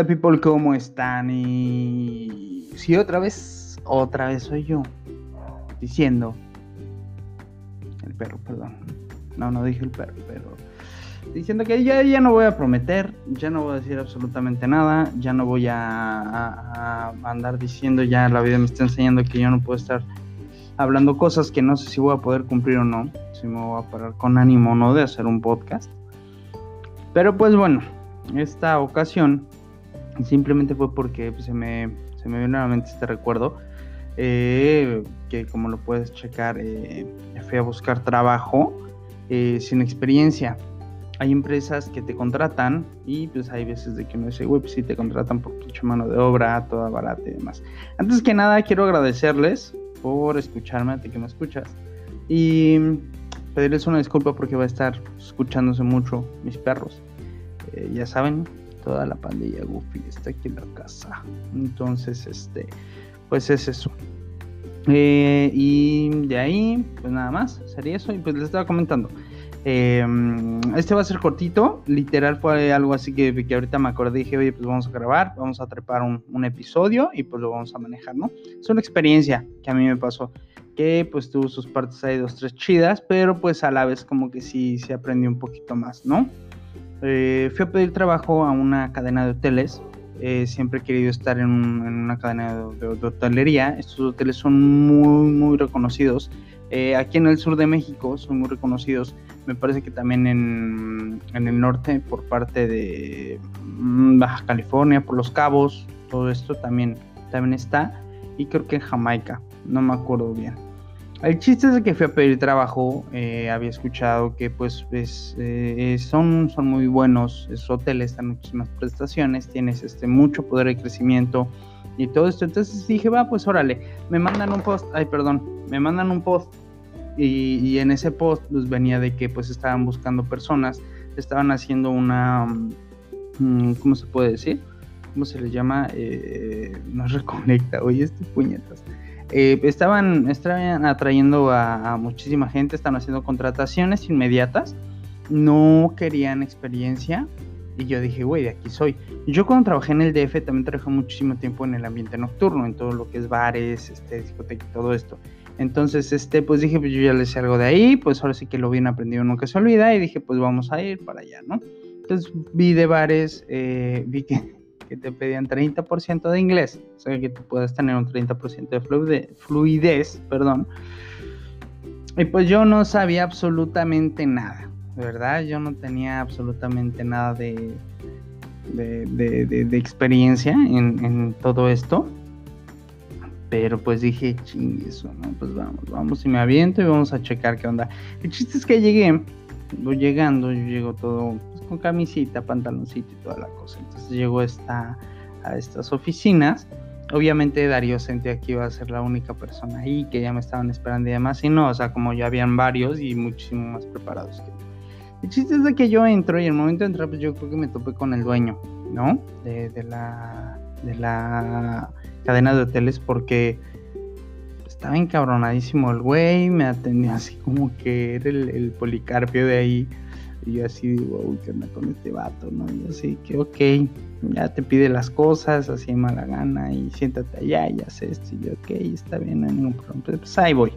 ¿Qué onda, people? ¿Cómo están? Y. Sí, otra vez. Otra vez soy yo. Diciendo. El perro, perdón. No, no dije el perro, pero. Diciendo que ya, ya no voy a prometer, ya no voy a decir absolutamente nada, ya no voy a, a- a andar diciendo, ya la vida me está enseñando que yo no puedo estar hablando cosas que no sé si voy a poder cumplir o no, si me voy a parar con ánimo o no de hacer un podcast. Pero pues bueno, esta ocasión simplemente fue porque pues, se, me, se me vino nuevamente este recuerdo. eh, que como lo puedes checar, eh, fui a buscar trabajo eh, sin experiencia. Hay empresas que te contratan y pues hay veces de que uno dice, güey, pues sí te contratan por mucha mano de obra, toda barata y demás. Antes que nada, quiero agradecerles por escucharme, a ti que me escuchas. Y pedirles una disculpa porque va a estar escuchándose mucho mis perros. Ya saben, toda la pandilla Goofy está aquí en la casa. Entonces, este, pues es eso. Eh, y de ahí, pues nada más, sería eso. Y pues les estaba comentando. eh, este va a ser cortito, literal fue algo así que, que ahorita me acordé, dije, oye, pues vamos a grabar, vamos a trepar un, un episodio y pues lo vamos a manejar, ¿no? Es una experiencia que a mí me pasó, que pues tuvo sus partes ahí dos, tres chidas, pero pues a la vez como que sí se aprendió un poquito más, ¿no? Eh, fui a pedir trabajo a una cadena de hoteles. eh, siempre he querido estar en, un- en una cadena de, hotelería. Estos hoteles son muy, muy reconocidos. Eh, aquí en el sur de México son muy reconocidos. Me parece que también en, en el norte, por parte de mm, Baja California, por los cabos, todo esto también, también está. Y creo que en Jamaica, no me acuerdo bien. El chiste es que fui a pedir trabajo, eh, había escuchado que pues es, eh, son, son muy buenos, esos hoteles dan muchísimas prestaciones, tienes este, mucho poder de crecimiento y todo esto. Entonces dije, va, pues órale, me mandan un post, ay perdón, me mandan un post y, en ese post pues venía de que pues estaban buscando personas, estaban haciendo una, mm, ¿cómo se puede decir? ¿Cómo se le llama? Eh, no reconecta, oye, este puñetas. Eh, estaban, estaban atrayendo a, a muchísima gente, están haciendo contrataciones inmediatas, no querían experiencia y yo dije, güey, de aquí soy. Yo cuando trabajé en el DF también trabajé muchísimo tiempo en el ambiente nocturno, en todo lo que es bares, este, discoteca y todo esto. Entonces, este, pues dije, pues yo ya le sé algo de ahí, pues ahora sí que lo bien aprendido nunca se olvida y dije, pues vamos a ir para allá, ¿no? Entonces vi de bares, eh, vi que que te pedían 30% de inglés, o sea que tú puedes tener un 30% de fluide- fluidez, perdón. Y pues yo no sabía absolutamente nada, ¿verdad? Yo no tenía absolutamente nada de, de, de- de- de experiencia en, en todo esto. Pero pues dije, chingue eso, ¿no? Pues vamos, vamos y me aviento y vamos a checar qué onda. El chiste es que llegué, voy llegando, yo llego todo pues, con camisita, pantaloncito y toda la cosa. Entonces llego esta, a estas oficinas. Obviamente Darío sentía que iba a ser la única persona ahí, que ya me estaban esperando y demás. Y no, o sea, como ya habían varios y muchísimo más preparados que. El chiste es de que yo entro y el momento de entrar, pues yo creo que me topé con el dueño, ¿no? De, de la, de la cadena de hoteles porque estaba encabronadísimo el güey, me atendió así como que era el, el policarpio de ahí. Y yo así digo, uy, ¿qué onda con este vato? ¿no? Y así que, ok, ya te pide las cosas, así mala gana, y siéntate allá, y haz esto. Y yo, ok, está bien, no hay ningún problema. Pues ahí voy.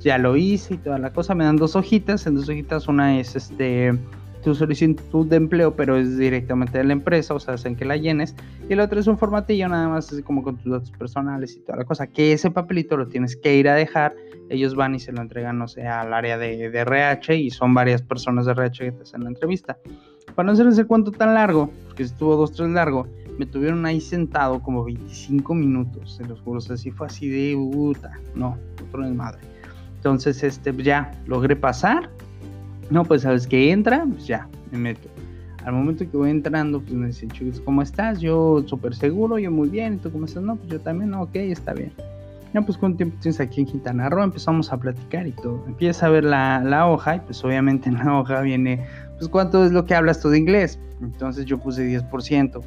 Ya lo hice y toda la cosa. Me dan dos hojitas. En dos hojitas, una es este tu solicitud de empleo, pero es directamente de la empresa, o sea, hacen que la llenes. Y el otro es un formatillo, nada más así como con tus datos personales y toda la cosa. Que ese papelito lo tienes que ir a dejar. Ellos van y se lo entregan, no sé, al área de, de RH y son varias personas de RH que te hacen la entrevista. Para no hacer ese cuento tan largo, porque estuvo dos, tres largo, me tuvieron ahí sentado como 25 minutos, se los juro. O sea, sí fue así de puta, no, otro desmadre. Entonces, este, ya logré pasar. No, pues sabes que entra, pues ya, me meto. Al momento que voy entrando, pues me dicen, chicos, ¿cómo estás? Yo súper seguro, yo muy bien. ¿Y tú cómo estás? No, pues yo también, no, ok, está bien. Ya, pues cuánto tiempo tienes aquí en Quintana Roo, empezamos a platicar y todo. Empieza a ver la, la hoja y pues obviamente en la hoja viene, pues cuánto es lo que hablas tú de inglés. Entonces yo puse 10%,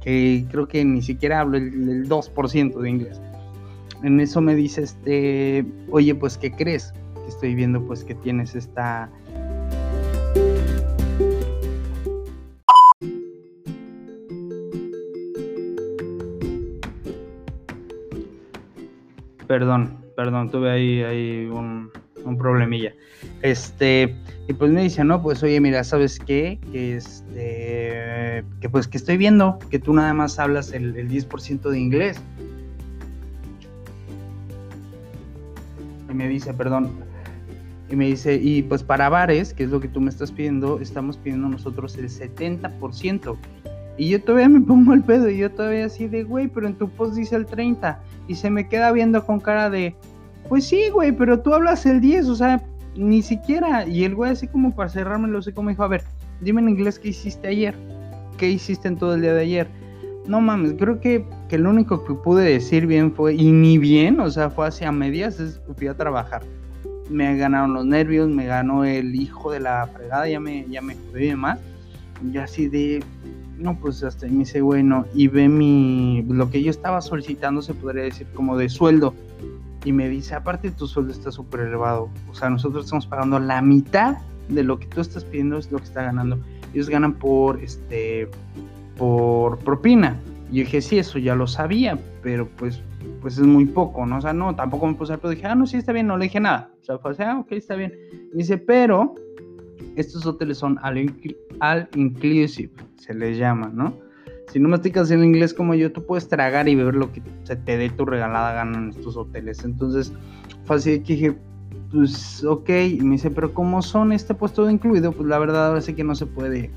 que creo que ni siquiera hablo el, el 2% de inglés. En eso me dice, este, oye, pues, ¿qué crees? Estoy viendo pues que tienes esta... Perdón, perdón, tuve ahí, ahí un, un, problemilla. Este, y pues me dice, no, pues oye, mira, ¿sabes qué? Que este, que pues que estoy viendo que tú nada más hablas el, el 10% de inglés. Y me dice, perdón, y me dice, y pues para bares, que es lo que tú me estás pidiendo, estamos pidiendo nosotros el 70%. Y yo todavía me pongo el pedo y yo todavía así de, güey, pero en tu post dice el 30. Y se me queda viendo con cara de, pues sí, güey, pero tú hablas el 10, o sea, ni siquiera. Y el güey así como para cerrarme lo sé como dijo, a ver, dime en inglés qué hiciste ayer. ¿Qué hiciste en todo el día de ayer? No mames, creo que, que lo único que pude decir bien fue, y ni bien, o sea, fue hacia medias, es fui a trabajar me ganaron los nervios, me ganó el hijo de la fregada, ya me, ya me jodí y demás. Y así de, no, pues hasta me dice, bueno, y ve mi, lo que yo estaba solicitando, se podría decir como de sueldo. Y me dice, aparte tu sueldo está súper elevado. O sea, nosotros estamos pagando la mitad de lo que tú estás pidiendo, es lo que está ganando. Ellos ganan por, este, por propina. Y yo dije, sí, eso ya lo sabía, pero pues pues es muy poco, ¿no? O sea, no, tampoco me puse al pedo, dije, ah, no, sí, está bien, no le dije nada. O sea, fue así, ah, ok, está bien. Y dice, pero estos hoteles son al, inclusive, se les llama, ¿no? Si no masticas el inglés como yo, tú puedes tragar y beber lo que se te dé tu regalada gana en estos hoteles. Entonces, fue así que dije, pues, ok. Y me dice, pero ¿cómo son este puesto incluido? Pues la verdad, ahora sí que no se puede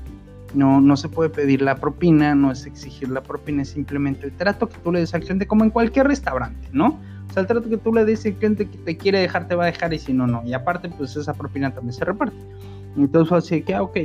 no, no se puede pedir la propina, no es exigir la propina, es simplemente el trato que tú le des al cliente, como en cualquier restaurante, ¿no? O sea, el trato que tú le des al cliente que te quiere dejar, te va a dejar, y si no, no. Y aparte, pues esa propina también se reparte. Entonces fue así que, ah, ok.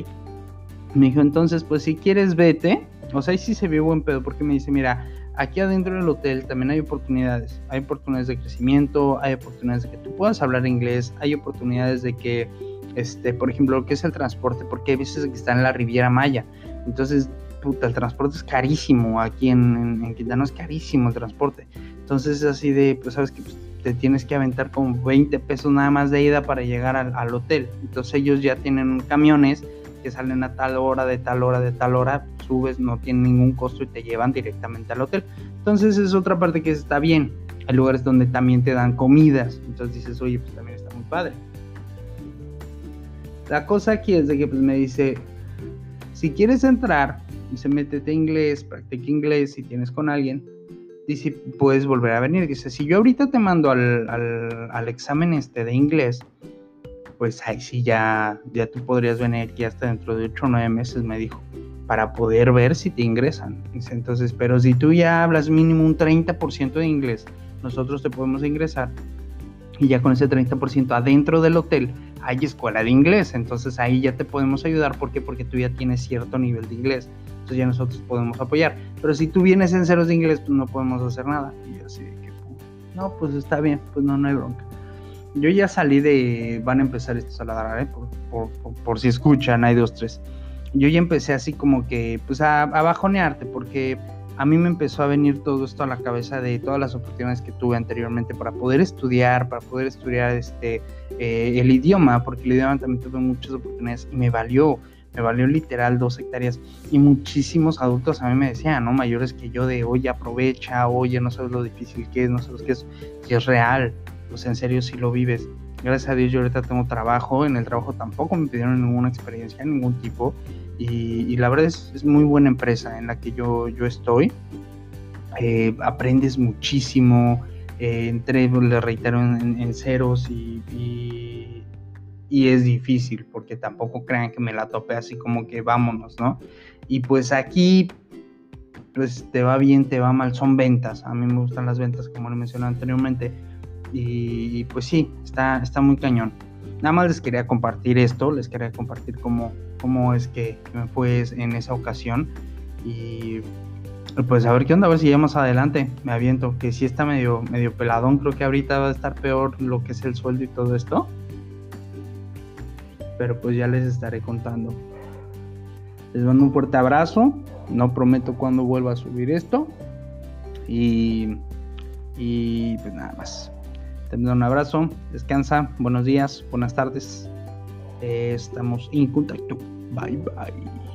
Me dijo, entonces, pues si quieres, vete. O sea, ahí sí se vio buen pedo, porque me dice, mira, aquí adentro del hotel también hay oportunidades. Hay oportunidades de crecimiento, hay oportunidades de que tú puedas hablar inglés, hay oportunidades de que este, por ejemplo, lo que es el transporte, porque hay veces que está en la Riviera Maya. Entonces, puta, el transporte es carísimo. Aquí en, en, Quintana es carísimo el transporte. Entonces es así de, pues sabes que pues, te tienes que aventar como 20 pesos nada más de ida para llegar al, hotel. Entonces ellos ya tienen camiones que salen a tal hora, de tal hora, de tal hora, subes, no tienen ningún costo y te llevan directamente al hotel. Entonces es otra parte que está bien. Hay lugares donde también te dan comidas. Entonces dices, oye, pues también está muy padre. La cosa aquí es de que pues, me dice, si quieres entrar, dice, métete inglés, practica inglés, si tienes con alguien, dice, puedes volver a venir. Dice, si yo ahorita te mando al, al, examen este de inglés, pues ahí sí ya, ya tú podrías venir aquí hasta dentro de 8 o 9 meses, me dijo, para poder ver si te ingresan. Entonces, pero si tú ya hablas mínimo un 30% de inglés, nosotros te podemos ingresar y ya con ese 30% adentro del hotel hay escuela de inglés, entonces ahí ya te podemos ayudar. ¿Por qué? Porque tú ya tienes cierto nivel de inglés, entonces ya nosotros podemos apoyar. Pero si tú vienes en ceros de inglés, pues no podemos hacer nada. Y yo así que, no, pues está bien, pues no, no hay bronca. Yo ya salí de, van a empezar estos a ladrar, ¿eh? por, por, por, si escuchan, hay dos, tres. Yo ya empecé así como que, pues a, a bajonearte, porque a mí me empezó a venir todo esto a la cabeza de todas las oportunidades que tuve anteriormente para poder estudiar, para poder estudiar este, eh, el idioma, porque el idioma también tuve muchas oportunidades y me valió, me valió literal dos hectáreas. Y muchísimos adultos a mí me decían, ¿no? Mayores que yo de, oye, aprovecha, oye, no sabes lo difícil que es, no sabes qué es, si es real, pues en serio si lo vives. Gracias a Dios yo ahorita tengo trabajo, en el trabajo tampoco me pidieron ninguna experiencia, ningún tipo y, la verdad es, es, muy buena empresa en la que yo, yo estoy. Eh, aprendes muchísimo, eh, entré, le reitero, en, ceros y, y, es difícil porque tampoco crean que me la tope así como que vámonos, ¿no? Y pues aquí, pues te va bien, te va mal, son ventas. A mí me gustan las ventas, como lo mencioné anteriormente. Y, pues sí, está, está muy cañón. Nada más les quería compartir esto, les quería compartir cómo, cómo es que, me fue en esa ocasión. Y pues a ver qué onda, a ver si ya más adelante me aviento, que si está medio, medio peladón, creo que ahorita va a estar peor lo que es el sueldo y todo esto. Pero pues ya les estaré contando. Les mando un fuerte abrazo, no prometo cuándo vuelva a subir esto. Y, y pues nada más. Te mando un abrazo, descansa, buenos días, buenas tardes. estamos en contacto. Bye bye.